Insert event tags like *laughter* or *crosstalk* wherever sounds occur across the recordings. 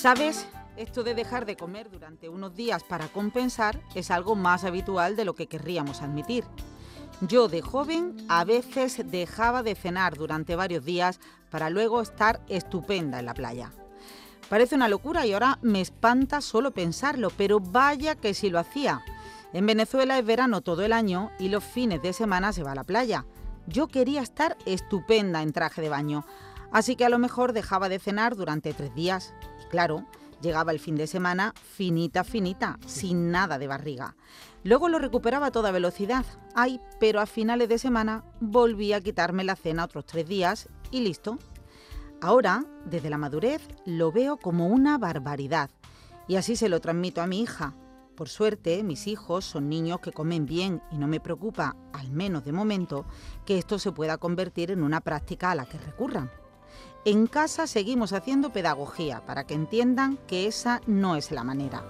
¿Sabes? Esto de dejar de comer durante unos días para compensar es algo más habitual de lo que querríamos admitir. Yo de joven a veces dejaba de cenar durante varios días para luego estar estupenda en la playa. Parece una locura y ahora me espanta solo pensarlo, pero vaya que si lo hacía. En Venezuela es verano todo el año y los fines de semana se va a la playa. Yo quería estar estupenda en traje de baño, así que a lo mejor dejaba de cenar durante tres días. Claro, llegaba el fin de semana finita, finita, sin nada de barriga. Luego lo recuperaba a toda velocidad. Ay, pero a finales de semana volví a quitarme la cena otros tres días y listo. Ahora, desde la madurez, lo veo como una barbaridad y así se lo transmito a mi hija. Por suerte, mis hijos son niños que comen bien y no me preocupa, al menos de momento, que esto se pueda convertir en una práctica a la que recurran. En casa seguimos haciendo pedagogía para que entiendan que esa no es la manera.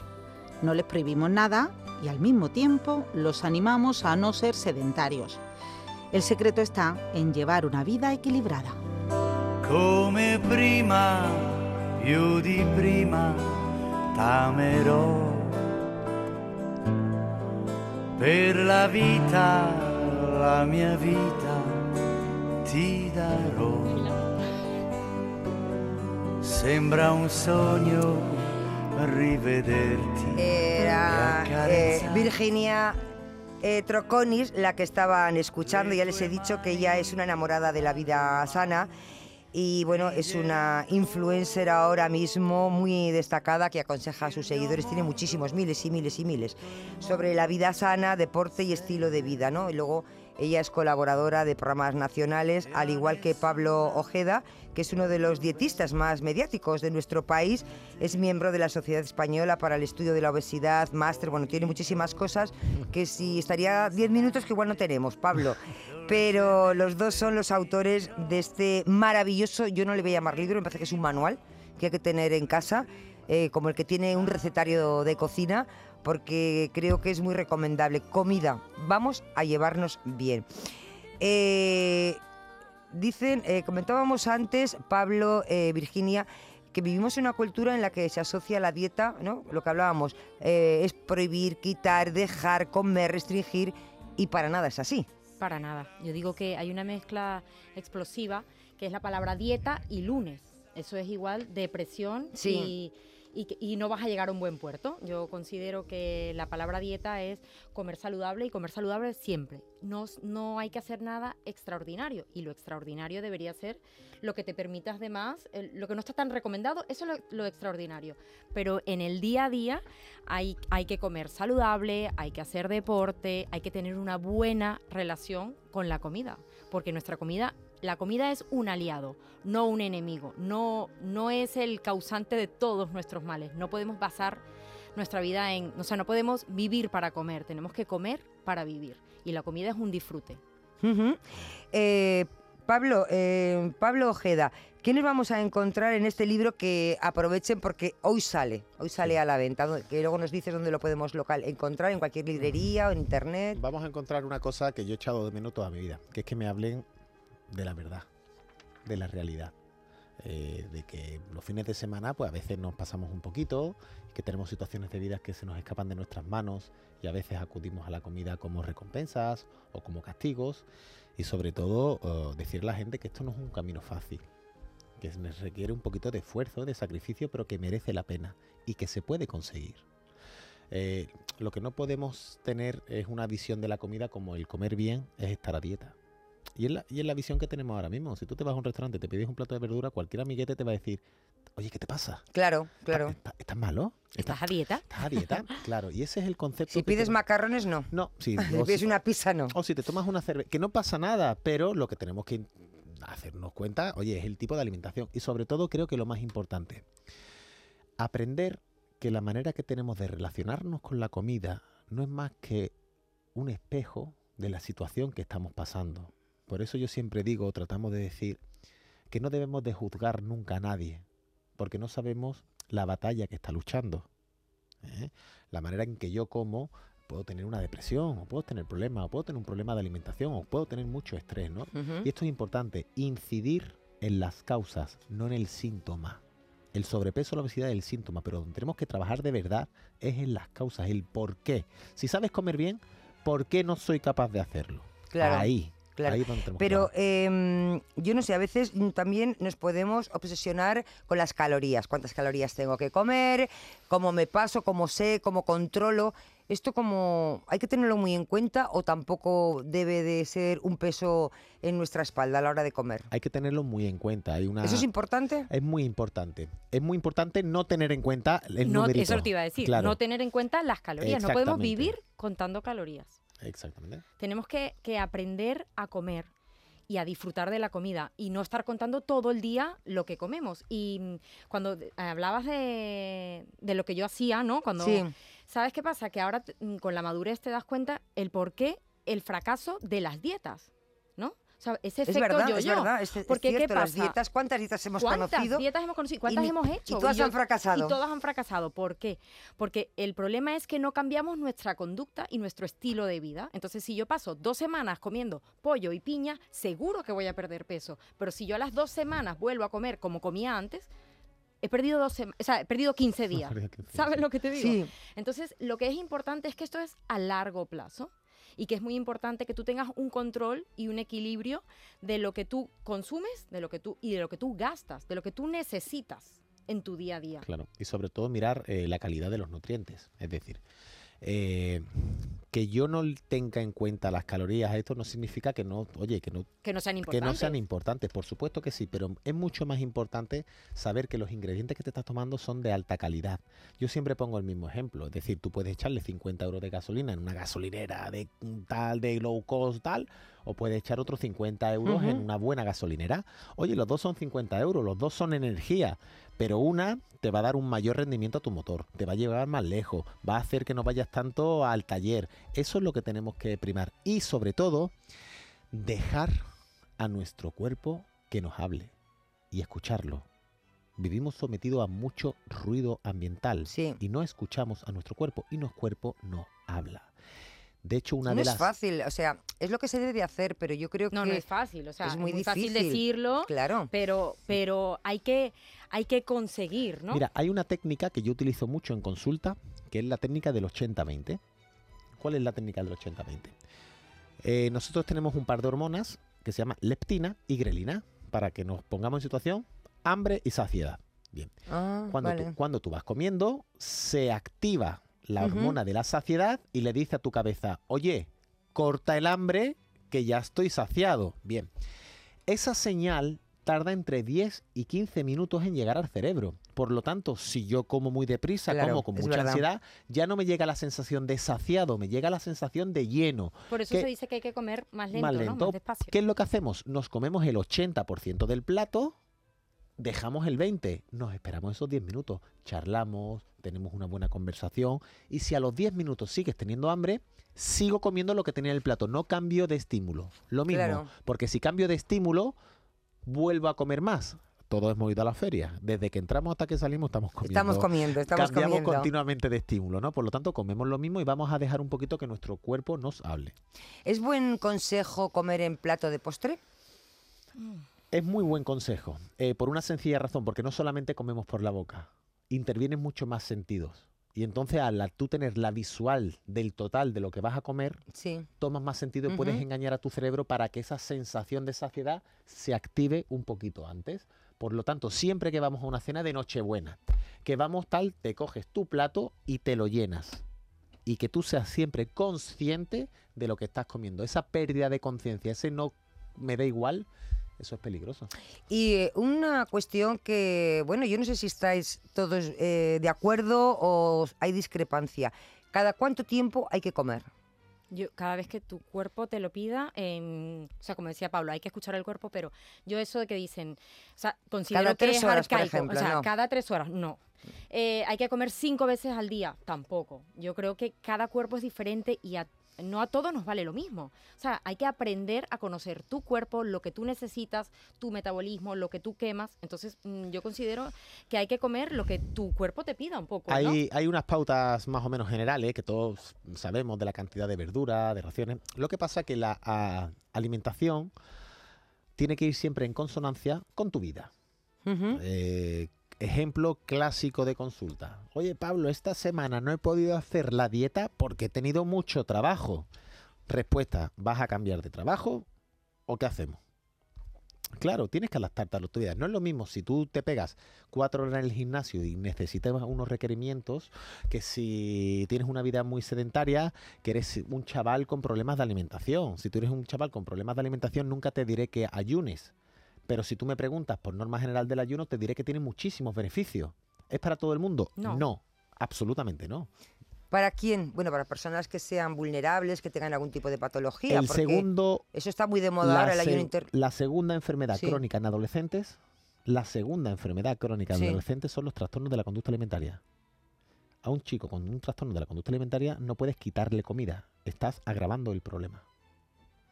No les prohibimos nada y al mismo tiempo los animamos a no ser sedentarios. El secreto está en llevar una vida equilibrada. come prima, più di prima t'amerò. Per la vita, la mia vita ti darò. Sembra un sogno rivederti. Era eh. Virginia eh, Troconis la que estaban escuchando. Ya les he dicho que ella es una enamorada de la vida sana. Y bueno, es una influencer ahora mismo muy destacada que aconseja a sus seguidores, tiene muchísimos, miles y miles y miles, sobre la vida sana, deporte y estilo de vida, ¿no? Y luego ella es colaboradora de programas nacionales, al igual que Pablo Ojeda, que es uno de los dietistas más mediáticos de nuestro país, es miembro de la Sociedad Española para el Estudio de la Obesidad, máster, bueno, tiene muchísimas cosas que si estaría 10 minutos que igual no tenemos, Pablo. Pero los dos son los autores de este maravilloso, yo no le voy a llamar libro, me parece que es un manual que hay que tener en casa, eh, como el que tiene un recetario de cocina, porque creo que es muy recomendable. Comida, vamos a llevarnos bien. Eh, dicen, eh, comentábamos antes, Pablo, eh, Virginia, que vivimos en una cultura en la que se asocia la dieta, ¿no? Lo que hablábamos, es prohibir, quitar, dejar, comer, restringir, y para nada es así. Para nada. Yo digo que hay una mezcla explosiva que es la palabra dieta y lunes. Eso es igual depresión Sí. y, y, no vas a llegar a un buen puerto. Yo considero que la palabra dieta es comer saludable y comer saludable siempre. No, no hay que hacer nada extraordinario y lo extraordinario debería ser lo que te permitas de más, lo que no está tan recomendado, eso es lo, lo extraordinario. Pero en el día a día hay, hay que comer saludable, hay que hacer deporte, hay que tener una buena relación con la comida, porque nuestra comida, la comida es un aliado, no un enemigo, no, no es el causante de todos nuestros males. No podemos basar nuestra vida en, o sea, no podemos vivir para comer, tenemos que comer para vivir. Y la comida es un disfrute. Eh, Pablo, eh, Pablo Ojeda, ¿qué nos vamos a encontrar en este libro que aprovechen porque hoy sale, hoy sale a la venta, que luego nos dices dónde lo podemos local encontrar, en cualquier librería o en internet? Vamos a encontrar una cosa que yo he echado de menos toda mi vida, que es que me hablen de la verdad, de la realidad. Eh, de que los fines de semana, pues a veces nos pasamos un poquito, que tenemos situaciones de vida que se nos escapan de nuestras manos y a veces acudimos a la comida como recompensas o como castigos. Y sobre todo, eh, decirle a la gente que esto no es un camino fácil, que se requiere un poquito de esfuerzo, de sacrificio, pero que merece la pena y que se puede conseguir. Eh, lo que no podemos tener es una visión de la comida como el comer bien es estar a dieta. Y es, la, y es la visión que tenemos ahora mismo. Si tú te vas a un restaurante y te pides un plato de verdura, cualquier amiguete te va a decir, oye, ¿qué te pasa? Claro, claro. ¿Estás, estás malo? ¿Estás a dieta? ¿Estás a dieta? *laughs* claro, y ese es el concepto. Si pides te- macarrones, no. No, sí. *laughs* Si o pides si- una pizza, no. o si te tomas una cerveza, que no pasa nada, pero lo que tenemos que hacernos cuenta, oye, es el tipo de alimentación. Y sobre todo creo que lo más importante, aprender que la manera que tenemos de relacionarnos con la comida no es más que un espejo de la situación que estamos pasando. Por eso yo siempre digo, tratamos de decir, que no debemos de juzgar nunca a nadie, porque no sabemos la batalla que está luchando. ¿eh? La manera en que yo como puedo tener una depresión, o puedo tener problemas, o puedo tener un problema de alimentación, o puedo tener mucho estrés, ¿no? Y esto es importante, incidir en las causas, no en el síntoma. El sobrepeso, la obesidad es el síntoma, pero donde tenemos que trabajar de verdad es en las causas, el por qué. Si sabes comer bien, ¿por qué no soy capaz de hacerlo? Claro. Ahí. Claro. ahí es donde tenemos que Pero em, yo no sé, a veces también nos podemos obsesionar con las calorías. ¿Cuántas calorías tengo que comer? ¿Cómo me paso? ¿Cómo sé? ¿Cómo controlo? ¿Esto como hay que tenerlo muy en cuenta o tampoco debe de ser un peso en nuestra espalda a la hora de comer? hay que tenerlo muy en cuenta. Hay una, ¿Eso es importante? es muy importante. Es muy importante no tener en cuenta el no, numerito. eso te iba a decir, Claro, no tener en cuenta las calorías. No podemos vivir contando calorías. Exactamente. Tenemos que, que aprender a comer y a disfrutar de la comida y no estar contando todo el día lo que comemos. Y mm, cuando de- hablabas de, de lo que yo hacía, ¿no? Cuando, Sí. ¿Sabes qué pasa? Que ahora t- mm, con la madurez te das cuenta el por qué el fracaso de las dietas, ¿no? O sea, ese Es verdad, yo es verdad. Es, es Porque, ¿qué cierto, las dietas, ¿cuántas dietas hemos ¿Cuántas conocido? dietas hemos conocido? ¿Cuántas hemos y hecho? todas yo- han fracasado. Y todas han fracasado. ¿Por qué? Porque el problema es que no cambiamos nuestra conducta y nuestro estilo de vida. Entonces, si yo paso dos semanas comiendo pollo y piña, seguro que voy a perder peso. Pero si yo a las dos semanas vuelvo a comer como comía antes, he perdido, dos sema- o sea, he perdido 15 *laughs* días. ¿Sabes lo que te digo? Sí, Entonces, lo que es importante es que esto es a largo plazo y que es muy importante que tú tengas un control y un equilibrio de lo que tú consumes, de lo que tú y de lo que tú gastas, de lo que tú necesitas en tu día a día. Claro, y sobre todo mirar eh, la calidad de los nutrientes. Es decir, eh, que yo no tenga en cuenta las calorías, esto no significa que no, oye, que no, Que no sean que importantes. no sean importantes. Por supuesto que sí, pero es mucho más importante saber que los ingredientes que te estás tomando son de alta calidad. Yo siempre pongo el mismo ejemplo, es decir, tú puedes echarle 50 euros de gasolina en una gasolinera de tal, de low cost, tal, o puedes echar otros 50 euros en una buena gasolinera. Oye, los dos son 50 euros, los dos son energía, pero una te va a dar un mayor rendimiento a tu motor, te va a llevar más lejos, va a hacer que no vayas tanto al taller. Eso es lo que tenemos que primar. Y sobre todo, dejar a nuestro cuerpo que nos hable y escucharlo. Vivimos sometidos a mucho ruido ambiental sí. y no escuchamos a nuestro cuerpo y nuestro cuerpo no habla. De hecho, una No de es las... fácil, o sea, es lo que se debe de hacer, pero yo creo No, que no es fácil, o sea, es es muy fácil difícil. decirlo, claro. pero pero hay que hay que conseguir, ¿no? Mira, hay una técnica que yo utilizo mucho en consulta, que es la técnica del 80-20. ¿Cuál es la técnica del 80-20? Eh, nosotros tenemos un par de hormonas que se llama leptina y grelina, para que nos pongamos en situación hambre y saciedad. Bien. Ah, Cuando, vale. tú, cuando tú vas comiendo, se activa la hormona de la saciedad y le dice a tu cabeza, oye, corta el hambre que ya estoy saciado. Bien, esa señal tarda entre 10 y 15 minutos en llegar al cerebro. Por lo tanto, si yo como muy deprisa, Claro, como con mucha verdad. ansiedad, ya no me llega la sensación de saciado, me llega la sensación de lleno. Por eso que- se dice que hay que comer más lento, más ¿no? lento. Más despacio. ¿Qué es lo que hacemos? Nos comemos el 80% del plato, dejamos el 20%, nos esperamos esos 10 minutos, charlamos, tenemos una buena conversación y si a los 10 minutos sigues teniendo hambre, sigo comiendo lo que tenía en el plato, no cambio de estímulo. Lo mismo, Claro. porque si cambio de estímulo, vuelvo a comer más. Todo hemos ido a la feria. Desde que entramos hasta que salimos estamos comiendo. Estamos comiendo, estamos Cambiamos comiendo. continuamente de estímulo, ¿no? Por lo tanto, comemos lo mismo y vamos a dejar un poquito que nuestro cuerpo nos hable. ¿Es buen consejo comer en plato de postre? Es muy buen consejo, eh, por una sencilla razón, porque no solamente comemos por la boca, intervienen muchos más sentidos. Y entonces al tú tener la visual del total de lo que vas a comer, Sí. tomas más sentido y puedes engañar a tu cerebro para que esa sensación de saciedad se active un poquito antes. Por lo tanto, siempre que vamos a una cena de Nochebuena, que vamos tal, te coges tu plato y te lo llenas. Y que tú seas siempre consciente de lo que estás comiendo. Esa pérdida de conciencia, ese no me da igual, eso es peligroso. Y eh, una cuestión que, bueno, yo no sé si estáis todos eh, de acuerdo o hay discrepancia. ¿Cada cuánto tiempo hay que comer? Yo, cada vez que tu cuerpo te lo pida, em, o sea, como decía Pablo, hay que escuchar el cuerpo, pero yo eso de que dicen, o sea, considero Cada que tres es horas, por arcaico, ejemplo, o sea, no. cada tres horas, no. Eh, hay que comer cinco veces al día, tampoco. Yo creo que cada cuerpo es diferente y a- no a todos nos vale lo mismo. O sea, hay que aprender a conocer tu cuerpo, lo que tú necesitas, tu metabolismo, lo que tú quemas. Entonces, mm, yo considero que hay que comer lo que tu cuerpo te pida un poco, ¿no? Hay, unas pautas más o menos generales que todos sabemos de la cantidad de verdura, de raciones. Lo que pasa es que la a, alimentación tiene que ir siempre en consonancia con tu vida. Eh, ejemplo clásico de consulta. Oye Pablo, esta semana no he podido hacer la dieta porque he tenido mucho trabajo. Respuesta, ¿vas a cambiar de trabajo o qué hacemos? Claro, tienes que adaptarte a lo tuyo. No es lo mismo si tú te pegas cuatro horas en el gimnasio y necesitas unos requerimientos que si tienes una vida muy sedentaria, que eres un chaval con problemas de alimentación. Si tú eres un chaval con problemas de alimentación, nunca te diré que ayunes. Pero si tú me preguntas por norma general del ayuno, te diré que tiene muchísimos beneficios. ¿Es para todo el mundo? No. absolutamente no. ¿Para quién? Bueno, para personas que sean vulnerables, que tengan algún tipo de patología. El porque segundo, Eso está muy de moda ahora, el ayuno inter... la segunda enfermedad Sí. crónica en adolescentes, la segunda enfermedad crónica en Sí. adolescentes son los trastornos de la conducta alimentaria. A un chico con un trastorno de la conducta alimentaria no puedes quitarle comida, estás agravando el problema.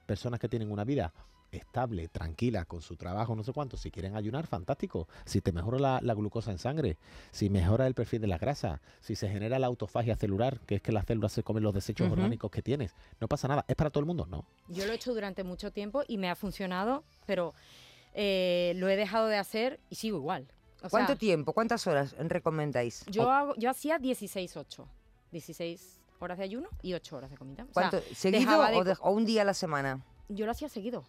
Personas que tienen una vida estable, tranquila, con su trabajo, no sé cuánto, si quieren ayunar, fantástico. Si te mejora la, la glucosa en sangre, si mejora el perfil de las grasas, si se genera la autofagia celular, que es que las células se comen los desechos orgánicos que tienes, no pasa nada. ¿Es para todo el mundo? No. Yo lo he hecho durante mucho tiempo y me ha funcionado, pero eh, lo he dejado de hacer y sigo igual. O ¿Cuánto sea, tiempo, cuántas horas recomendáis? Yo, hago, yo hacía 16-8. 16 horas de ayuno y 8 horas de comida. O. ¿Seguido dejaba de o, co- de- o un día a la semana? yo lo hacía seguido.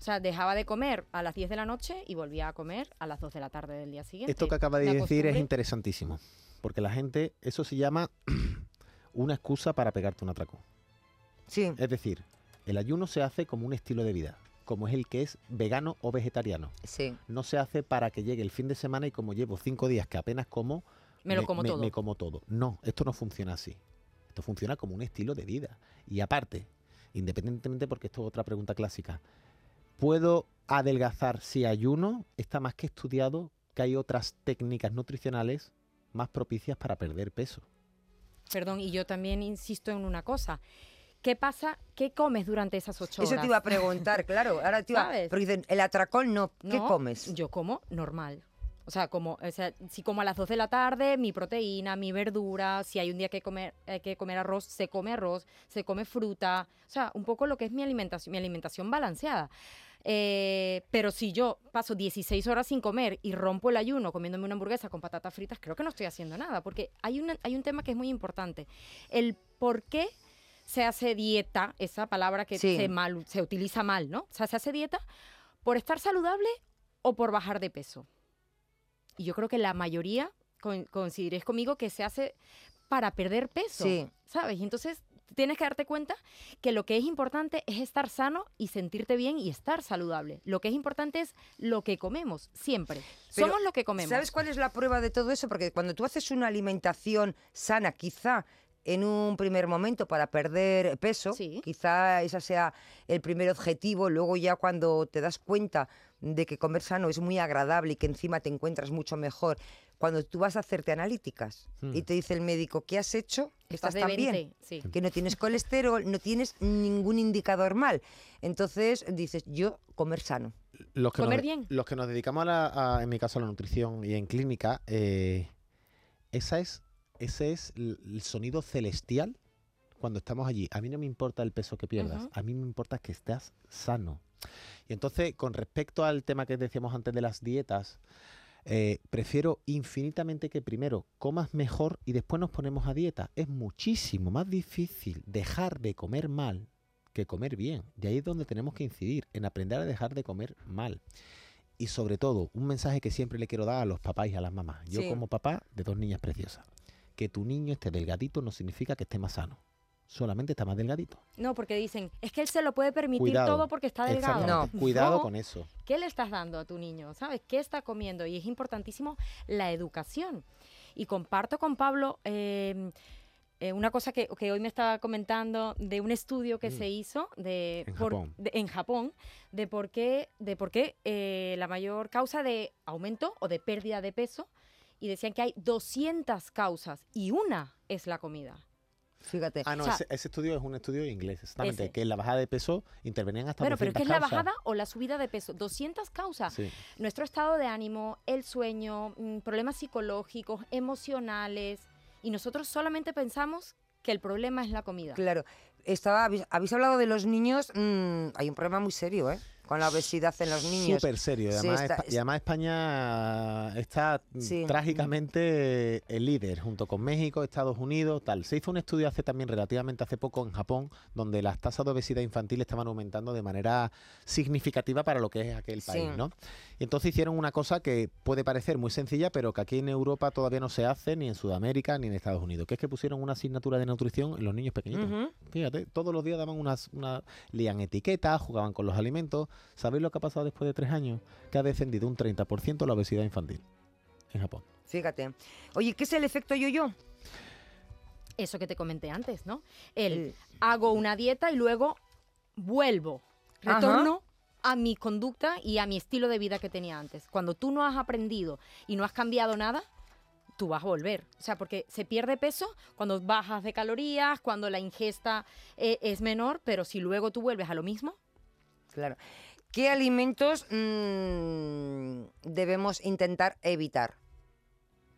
O sea, dejaba de comer a las 10 de la noche y volvía a comer a las 2 de la tarde del día siguiente. Esto que acaba de decir es interesantísimo, porque la gente, eso se llama *clears throat* una excusa para pegarte un atraco. Sí. Es decir, el ayuno se hace como un estilo de vida, como es el que es vegano o vegetariano. Sí. No se hace para que llegue el fin de semana y como llevo cinco días que apenas como, Me lo como todo. me como todo. No, esto no funciona así. Esto funciona como un estilo de vida. Y aparte, independientemente, porque esto es otra pregunta clásica, ¿puedo adelgazar si ayuno? Está más que estudiado que hay otras técnicas nutricionales más propicias para perder peso. Perdón, y yo también insisto en una cosa. ¿Qué pasa? ¿Qué comes durante esas 8 horas? Eso te iba a preguntar, claro. Ahora te iba, ¿Sabes? porque dicen, el atracón no. ¿Qué No, comes? Yo como normal. O sea, como, o sea, si como a las 2 de la tarde, mi proteína, mi verdura, si hay un día que comer, hay que comer arroz, se come arroz, se come fruta. O sea, un poco lo que es mi alimentación, mi alimentación balanceada. Eh, pero si yo paso 16 horas sin comer y rompo el ayuno comiéndome una hamburguesa con patatas fritas, creo que no estoy haciendo nada, porque hay, una, hay un tema que es muy importante. El por qué se hace dieta, esa palabra que Sí. se, mal, se utiliza mal, ¿no? O sea, se hace dieta por estar saludable o por bajar de peso. Y yo creo que la mayoría con- coincidiréis conmigo que se hace para perder peso, Sí. ¿sabes? Y entonces tienes que darte cuenta que lo que es importante es estar sano y sentirte bien y estar saludable. Lo que es importante es lo que comemos, siempre. Pero, Somos lo que comemos. ¿Sabes cuál es la prueba de todo eso? Porque cuando tú haces una alimentación sana, quizá en un primer momento para perder peso, Sí. quizá ese sea el primer objetivo, luego ya cuando te das cuenta de que comer sano es muy agradable y que encima te encuentras mucho mejor, cuando tú vas a hacerte analíticas Hmm. y te dice el médico, ¿qué has hecho? Estás de tan bien? 20, sí. que no tienes colesterol, no tienes ningún indicador mal. Entonces dices, yo comer sano. los que Comer nos, bien. Los que nos dedicamos, a la- a, en mi caso, a la nutrición y en clínica, eh, esa es, ese es el sonido celestial cuando estamos allí. A mí no me importa el peso que pierdas, a mí me importa que estés sano. Y entonces, con respecto al tema que decíamos antes de las dietas, eh, prefiero infinitamente que primero comas mejor y después nos ponemos a dieta. Es muchísimo más difícil dejar de comer mal que comer bien. Y ahí es donde tenemos que incidir, en aprender a dejar de comer mal. Y sobre todo, un mensaje que siempre le quiero dar a los papás y a las mamás. Yo Sí. como papá de dos niñas preciosas. Que tu niño esté delgadito no significa que esté más sano. Solamente está más delgadito. No, porque dicen, es que él se lo puede permitir Cuidado. todo porque está delgado. No. Cuidado No. con eso. ¿Qué le estás dando a tu niño? ¿Sabes? ¿Qué está comiendo? Y es importantísimo la educación. Y comparto con Pablo eh, eh, una cosa que, que hoy me estaba comentando de un estudio que Mm. se hizo de, En por- Japón. de- en Japón de por qué, de por qué eh, la mayor causa de aumento o de pérdida de peso. Y decían que hay 200 causas y una es la comida. Fíjate. Ah, no, O sea, ese, ese estudio es un estudio inglés, exactamente. ese. Que en la bajada de peso intervenían hasta Bueno, pero 200 ¿qué es la bajada o la subida de peso? 200 causas. Sí. nuestro estado de ánimo, el sueño, mm, problemas psicológicos, emocionales, y nosotros solamente pensamos que el problema es la comida. Claro. Estaba, habéis, habéis hablado de los niños, mm, hay un problema muy serio, ¿eh? Con la obesidad en los niños. Súper serio. Y Sí, además, está- Espa- y además España está Sí. trágicamente el líder, junto con México, Estados Unidos, tal. Se hizo un estudio hace también relativamente hace poco en Japón, donde las tasas de obesidad infantil estaban aumentando de manera significativa para lo que es aquel Sí. país, ¿no? Y entonces hicieron una cosa que puede parecer muy sencilla, pero que aquí en Europa todavía no se hace, ni en Sudamérica, ni en Estados Unidos, que es que pusieron una asignatura de nutrición en los niños pequeñitos. Fíjate, todos los días daban unas, una, leían etiquetas, jugaban con los alimentos. ¿Sabéis lo que ha pasado después de tres años? Que ha descendido un 30% la obesidad infantil en Japón. Fíjate. Oye, ¿qué es el efecto yo-yo? Eso que te comenté antes, ¿no? El El- hago una dieta y luego vuelvo, Ajá. retorno a mi conducta y a mi estilo de vida que tenía antes. Cuando tú no has aprendido y no has cambiado nada, tú vas a volver. O sea, porque se pierde peso cuando bajas de calorías, cuando la ingesta eh, es menor, pero si luego tú vuelves a lo mismo, Claro. ¿Qué alimentos mm, debemos intentar evitar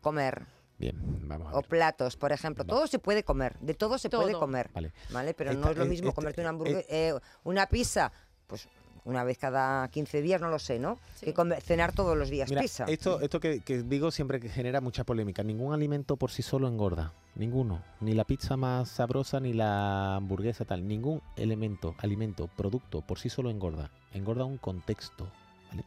comer? Bien, vamos a O ver. platos, por ejemplo. Va. Todo se puede comer, de todo se puede comer. Vale. ¿Vale? Pero no Esta- es lo eh, mismo este- comerte una eh, hamburguesa, una pizza, pues una vez cada 15 días, no lo sé, ¿no? Sí. Que comer- cenar todos los días Mira, pizza. esto, esto que, que digo siempre que genera mucha polémica. Ningún alimento por sí solo engorda. Ninguno. Ni la pizza más sabrosa, ni la hamburguesa tal. Ningún elemento, alimento, producto por sí solo engorda. Engorda un contexto. ¿vale?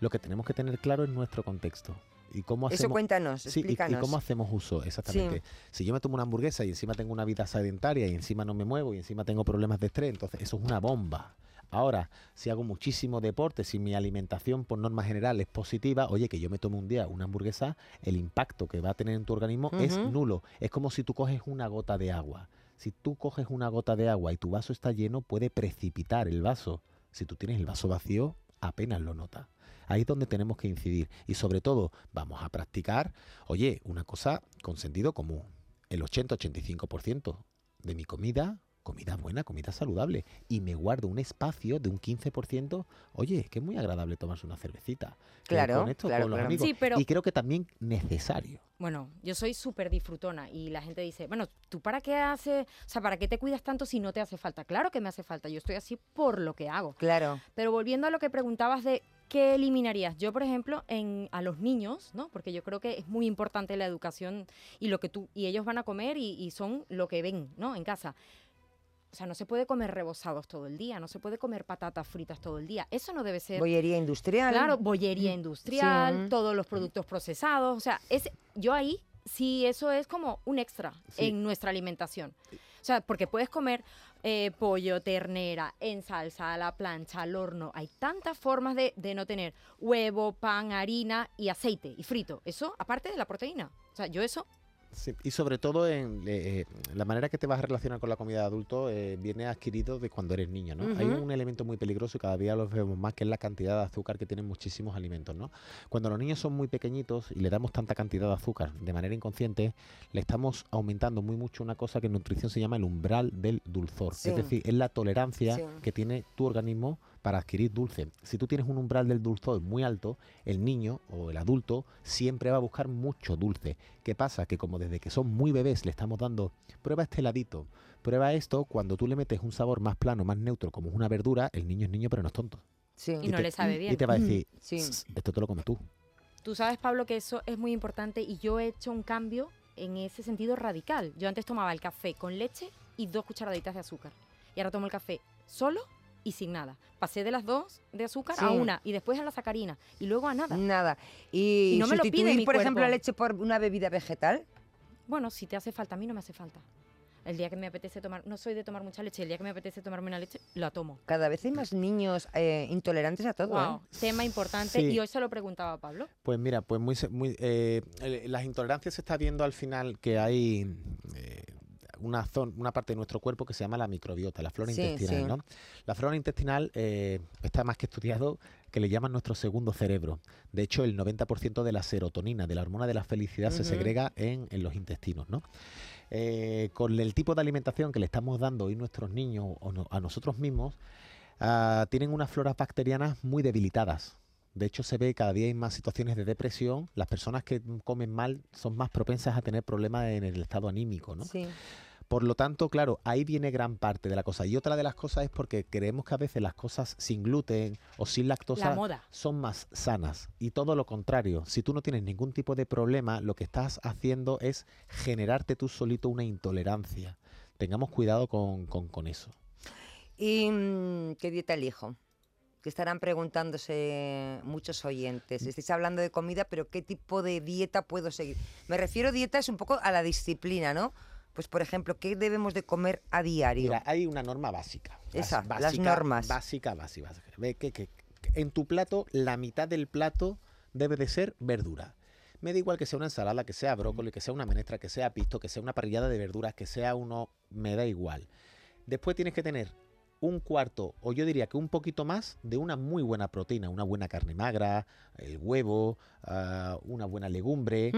Lo que tenemos que tener claro es nuestro contexto. Y cómo Eso hacemos, cuéntanos, Sí, y- y, explícanos. cómo hacemos uso, exactamente. Si yo me tomo una hamburguesa y encima tengo una vida sedentaria y encima no me muevo y encima tengo problemas de estrés, entonces eso es una bomba. Ahora, si hago muchísimo deporte, si mi alimentación por norma general es positiva, oye, que yo me tome un día una hamburguesa, el impacto que va a tener en tu organismo es nulo. Es como si tú coges una gota de agua. Si tú coges una gota de agua y tu vaso está lleno, puede precipitar el vaso. Si tú tienes el vaso vacío, apenas lo notas. Ahí es donde tenemos que incidir. Y sobre todo, vamos a practicar, oye, una cosa con sentido común. El 80-85% de mi comida, comida buena, comida saludable. Y me guardo un espacio de un 15%, oye, que es muy agradable tomarse una cervecita. Claro, con esto, claro, con los claro. amigos. Sí, pero- Y creo que también necesario. Bueno, yo soy súper disfrutona y la gente dice, bueno, ¿tú para qué haces, o sea, para qué te cuidas tanto si no te hace falta? Claro que me hace falta, yo estoy así por lo que hago. Claro. Pero volviendo a lo que preguntabas de qué eliminarías, yo por ejemplo, en, a los niños, ¿no? Porque yo creo que es muy importante la educación y lo que tú, y ellos van a comer y, y son lo que ven, ¿no? En casa. O sea, no se puede comer rebozados todo el día, no se puede comer patatas fritas todo el día. Eso no debe ser Bollería industrial. Claro, bollería industrial, Sí. todos los productos procesados. O sea, es, yo ahí sí eso es como un extra Sí. en nuestra alimentación. O sea, porque puedes comer eh, pollo, ternera, en salsa, a la plancha, al horno. Hay tantas formas de, de no tener huevo, pan, harina y aceite y frito. Eso aparte de la proteína. O sea, yo eso Sí, y sobre todo en eh, eh, la manera que te vas a relacionar con la comida de adulto eh, viene adquirido de cuando eres niño, ¿no? Hay un elemento muy peligroso y cada día lo vemos más, que es la cantidad de azúcar que tienen muchísimos alimentos, ¿no? Cuando los niños son muy pequeñitos y le damos tanta cantidad de azúcar de manera inconsciente, le estamos aumentando muy mucho una cosa que en nutrición se llama el umbral del dulzor. Sí. Es decir, es la tolerancia Sí. que tiene tu organismo para adquirir dulce. Si tú tienes un umbral del dulzor muy alto, el niño o el adulto siempre va a buscar mucho dulce. ¿Qué pasa? Que como desde que son muy bebés le estamos dando, prueba este heladito, prueba esto, cuando tú le metes un sabor más plano, más neutro, como es una verdura, el niño es niño pero no es tonto. Sí. y no te- le sabe Y bien. te va a decir, Sí. "Sss, esto te lo comes tú. Tú sabes, Pablo, que eso es muy importante y yo he hecho un cambio en ese sentido radical. Yo antes tomaba el café con leche y dos cucharaditas de azúcar. Y ahora tomo el café solo y sin nada. Pasé de las dos de azúcar a una y después a la sacarina y luego a nada. Nada. Y, Y no me lo pide mi por ejemplo, la leche por una bebida vegetal. Bueno, si te hace falta, a mí no me hace falta. El día que me apetece tomar, no soy de tomar mucha leche, el día que me apetece tomarme una leche, la tomo. Cada vez hay más niños eh, intolerantes a todo. Wow, ¿eh? tema importante Sí. y hoy se lo preguntaba a Pablo. Pues mira, pues muy, se- muy eh, las intolerancias se está viendo al final que hay eh, una, zon- una parte de nuestro cuerpo que se llama la microbiota, la flora Sí, intestinal. sí. ¿no? La flora intestinal eh, está más que estudiado que le llaman nuestro segundo cerebro. De hecho, el 90% de la serotonina, de la hormona de la felicidad, se segrega en, en los intestinos. ¿no? Eh, con el tipo de alimentación que le estamos dando hoy nuestros niños o no- a nosotros mismos, ah, tienen unas floras bacterianas muy debilitadas. De hecho, se ve cada día hay más situaciones de depresión. Las personas que comen mal son más propensas a tener problemas en el estado anímico, ¿no? Sí. Por lo tanto, claro, ahí viene gran parte de la cosa. Y otra de las cosas es porque creemos que a veces las cosas sin gluten o sin lactosa La son más sanas. Y todo lo contrario, si tú no tienes ningún tipo de problema, lo que estás haciendo es generarte tú solito una intolerancia. Tengamos cuidado con, con- con eso. ¿Y mm, qué dieta elijo? Que estarán preguntándose muchos oyentes. Estáis hablando de comida, pero ¿qué tipo de dieta puedo seguir? Me refiero dieta es un poco a la disciplina, ¿no? Pues, por ejemplo, ¿qué debemos de comer a diario? Mira, hay una norma básica. Esa, las normas. Básica, básica. básica. Ve que, que- que en tu plato, la mitad del plato debe de ser verdura. Me da igual que sea una ensalada, que sea brócoli, que sea una menestra, que sea pisto, que sea una parrillada de verduras, que sea uno... Me da igual. Después tienes que tener un cuarto, o yo diría que un poquito más, de una muy buena proteína, una buena carne magra, el huevo, ah, una buena legumbre.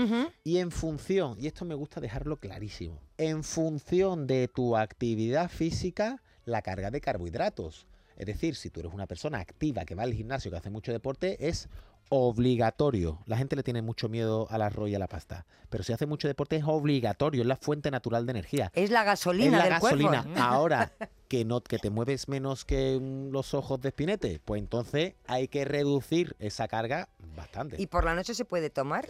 Y en función, y esto me gusta dejarlo clarísimo, en función de tu actividad física, la carga de carbohidratos. Es decir, si tú eres una persona activa que va al gimnasio, que hace mucho deporte, es obligatorio. La gente le tiene mucho miedo al arroz y a la pasta. Pero si hace mucho deporte es obligatorio, es la fuente natural de energía. Es la Es gasolina la del gasolina. cuerpo. *laughs* Ahora que no que te mueves menos que mm, los ojos de espinete, pues entonces hay que reducir esa carga bastante. ¿Y por la noche se puede tomar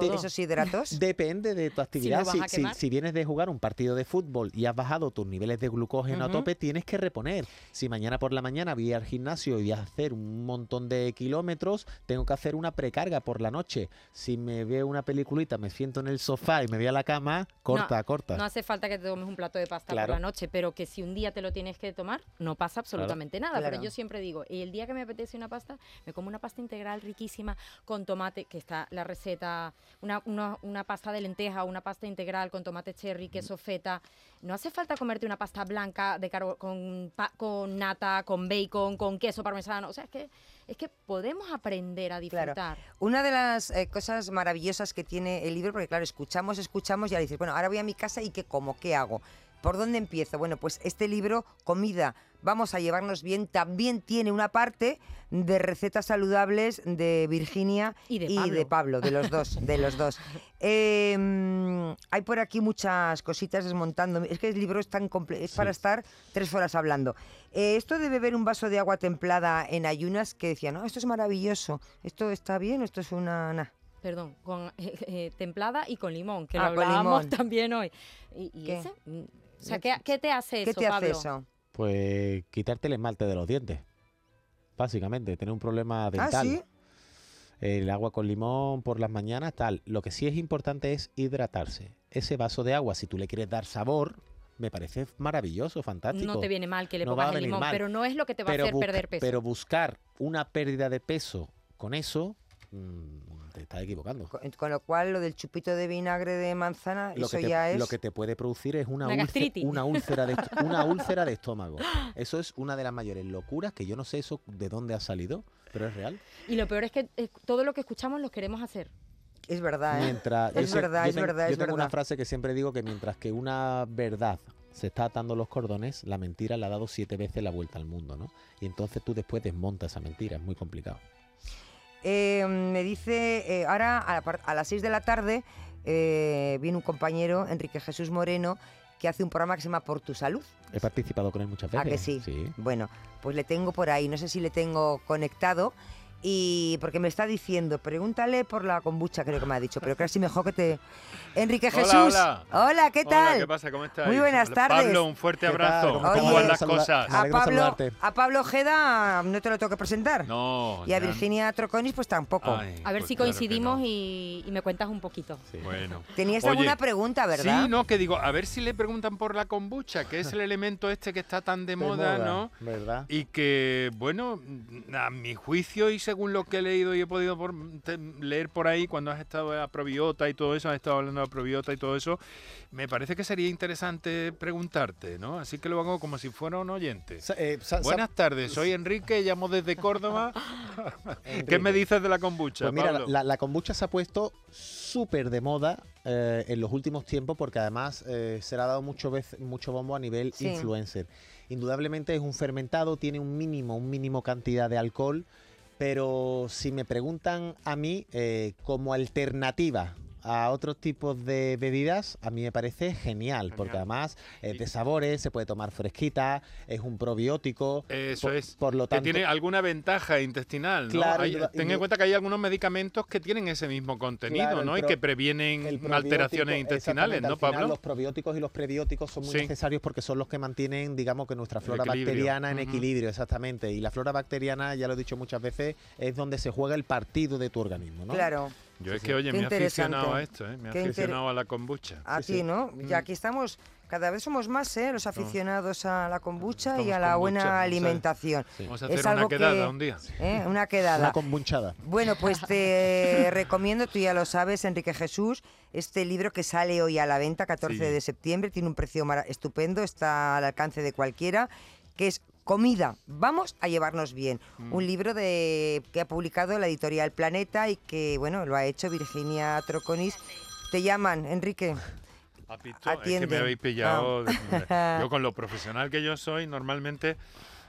Todo. esos hidratos? *laughs* Depende de tu actividad. Si, vienes de jugar un partido de fútbol y has bajado tus niveles de glucógeno a tope, tienes que reponer. Si mañana por la mañana voy al gimnasio y voy a hacer un montón de kilómetros, tengo que hacer una precarga por la noche. Si me veo una peliculita, me siento en el sofá y me voy a la cama, corta, corta. No hace falta que te tomes un plato de pasta Claro. por la noche, pero que si un día te lo tienes que tomar, no pasa absolutamente nada. Claro. Pero yo siempre digo, y el día que me apetece una pasta, me como una pasta integral riquísima con tomate, que está la receta, una, una, una pasta de lenteja, una pasta integral con tomate cherry, queso feta. No hace falta comerte una pasta blanca de con, con nata, con bacon, con queso parmesano. O sea, es que, es que podemos aprender a Claro. disfrutar. Una de las eh, cosas maravillosas que tiene el libro, porque claro, escuchamos, escuchamos y ahora dices, bueno, ahora voy a mi casa y ¿qué como? ¿Qué hago? ¿Por dónde empiezo? Bueno, pues este libro, Comida, vamos a llevarnos bien, también tiene una parte de recetas saludables de Virginia Y de Pablo, de los dos, de los dos. *laughs* Eh, mm, hay por aquí muchas cositas desmontando. Es que el libro es tan completo, es para estar tres horas hablando. Eh, esto de beber un vaso de agua templada en ayunas, que decía, no, esto es maravilloso, esto está bien, esto es una... nah". Perdón, con *laughs* eh, eh, templada y con limón, que Ah, lo con hablábamos también hoy. ¿Y, ese? O sea, ¿qué, qué te hace ¿Qué eso, te Pablo? hace eso? Pues quitarte el esmalte de los dientes. Básicamente, tener un problema Ah, dental. sí. El agua con limón por las mañanas, tal. Lo que sí es importante es hidratarse. Ese vaso de agua, si tú le quieres dar sabor, me parece maravilloso, fantástico. No te viene mal que le No pongas el limón, mal. pero no es lo que te va a hacer perder peso. pero buscar una pérdida de peso con eso, mm, te estás equivocando. Con, con lo cual, lo del chupito de vinagre de manzana, Lo eso te, ya es... lo que te puede producir es una, Una úlce- gastritis. una úlcera de, *laughs* una úlcera de estómago. Eso es una de las mayores locuras que yo no sé eso de dónde ha salido, pero es real. Y lo peor es que eh, todo lo que escuchamos lo queremos hacer. Es verdad, ¿eh? Mientras, Es sé- verdad, yo es tengo- verdad, Yo es tengo una frase que siempre digo que mientras que una verdad se está atando los cordones, la mentira le ha dado siete veces la vuelta al mundo, ¿no? Y entonces tú después desmontas esa mentira, es muy complicado. Eh, me dice, eh, ahora a, la par- a las 6 de la tarde eh, viene un compañero, Enrique Jesús Moreno, que hace un programa que se llama Por tu Salud. He participado con él muchas veces. ¿A que sí? Sí. Bueno, pues le tengo por ahí, no sé si le tengo conectado. Y porque me está diciendo, pregúntale por la kombucha, creo que me ha dicho, pero casi mejor que te. Enrique Hola, Jesús. hola. ¿qué Hola, tal? ¿qué pasa? ¿Cómo estás? Muy buenas tardes. Pablo, un fuerte ¿Qué abrazo. ¿Cómo van las cosas? A Pablo, a Pablo Ojeda no te lo tengo que presentar. No. y a Virginia Troconis, pues tampoco. Ay, A ver pues si claro coincidimos no. y, y me cuentas un poquito. Sí. Bueno. Tenías Oye, alguna pregunta, ¿verdad? Sí, no, que digo, a ver si le preguntan por la kombucha, que es el elemento este que está tan de De moda, ¿no? ¿Verdad? Y que, bueno, a mi juicio y según lo que he leído y he podido por- te- leer por ahí cuando has estado a probiota y todo eso, has estado hablando de probiota y todo eso, me parece que sería interesante preguntarte, ¿no? Así que lo hago como si fuera un oyente. Sa- eh, sa- Buenas tardes, soy Enrique, llamo desde Córdoba. *laughs* ¿Qué me dices de la kombucha, Pues mira, Pablo? la, la kombucha se ha puesto súper de moda eh, en los últimos tiempos porque además eh, se le ha dado mucho, vez, mucho bombo a nivel Sí. influencer. Indudablemente es un fermentado, tiene un mínimo, un mínimo cantidad de alcohol, pero si me preguntan a mí eh, como alternativa a otros tipos de bebidas, a mí me parece genial, porque además es de sabores, se puede tomar fresquita, es un probiótico. Eso por, es. Por lo Que tanto, tiene alguna ventaja intestinal, ¿no? Claro, Hay- ten en cuenta que hay algunos medicamentos que tienen ese mismo contenido, Claro, ¿no? y que previenen alteraciones intestinales, ¿no, al final Pablo? Los probióticos y los prebióticos son muy Sí. necesarios porque son los que mantienen, digamos, que nuestra flora bacteriana en equilibrio, exactamente. Y la flora bacteriana, ya lo he dicho muchas veces, es donde se juega el partido de tu organismo, ¿no? Claro, Yo es que, oye, Qué me he aficionado a esto, ¿eh? Me he aficionado a la kombucha. a Sí, ti, sí. ¿no? Mm. Y aquí estamos, cada vez somos más, ¿eh? Los aficionados a la kombucha y a la kombucha, buena alimentación. Sí. Vamos a Es hacer una algo quedada que- un día. ¿eh? Una quedada. Una combunchada. Bueno, pues te *laughs* recomiendo, tú ya lo sabes, Enrique Jesús, este libro que sale hoy a la venta, 14 Sí. de septiembre, tiene un precio estupendo, está al alcance de cualquiera, que es Comida, vamos a llevarnos bien. Mm. Un libro de, que ha publicado la editorial Planeta y que, bueno, lo ha hecho Virginia Troconis. Te llaman, Enrique. ¿Has visto? Es que me habéis pillado. Ah. *laughs* Yo con lo profesional que yo soy, normalmente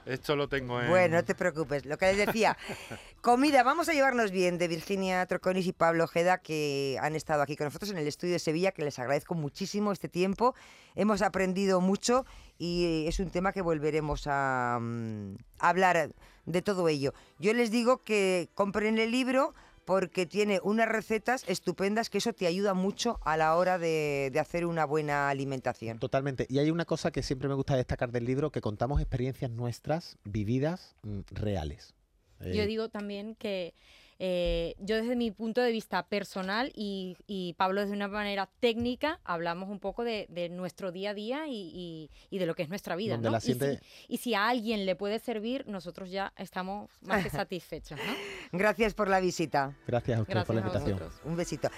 esto lo tengo en... Bueno, no te preocupes. Lo que les decía, *laughs* comida, vamos a llevarnos bien, de Virginia Troconis y Pablo Ojeda, que han estado aquí con nosotros en el estudio de Sevilla, que les agradezco muchísimo este tiempo. Hemos aprendido mucho y es un tema que volveremos a, mm, hablar de todo ello. Yo les digo que compren el libro porque tiene unas recetas estupendas que eso te ayuda mucho a la hora de, de hacer una buena alimentación. Totalmente. Y hay una cosa que siempre me gusta destacar del libro, que contamos experiencias nuestras, vividas, mm, reales. Yo Eh, digo también que eh, yo desde mi punto de vista personal y, y Pablo desde una manera técnica hablamos un poco de, de nuestro día a día y, y- y de lo que es nuestra vida. ¿no? la Y si- siente- y, si, a alguien le puede servir, nosotros ya estamos más que *laughs* satisfechos. ¿no? Gracias por la visita. Gracias a usted por la invitación. Un besito.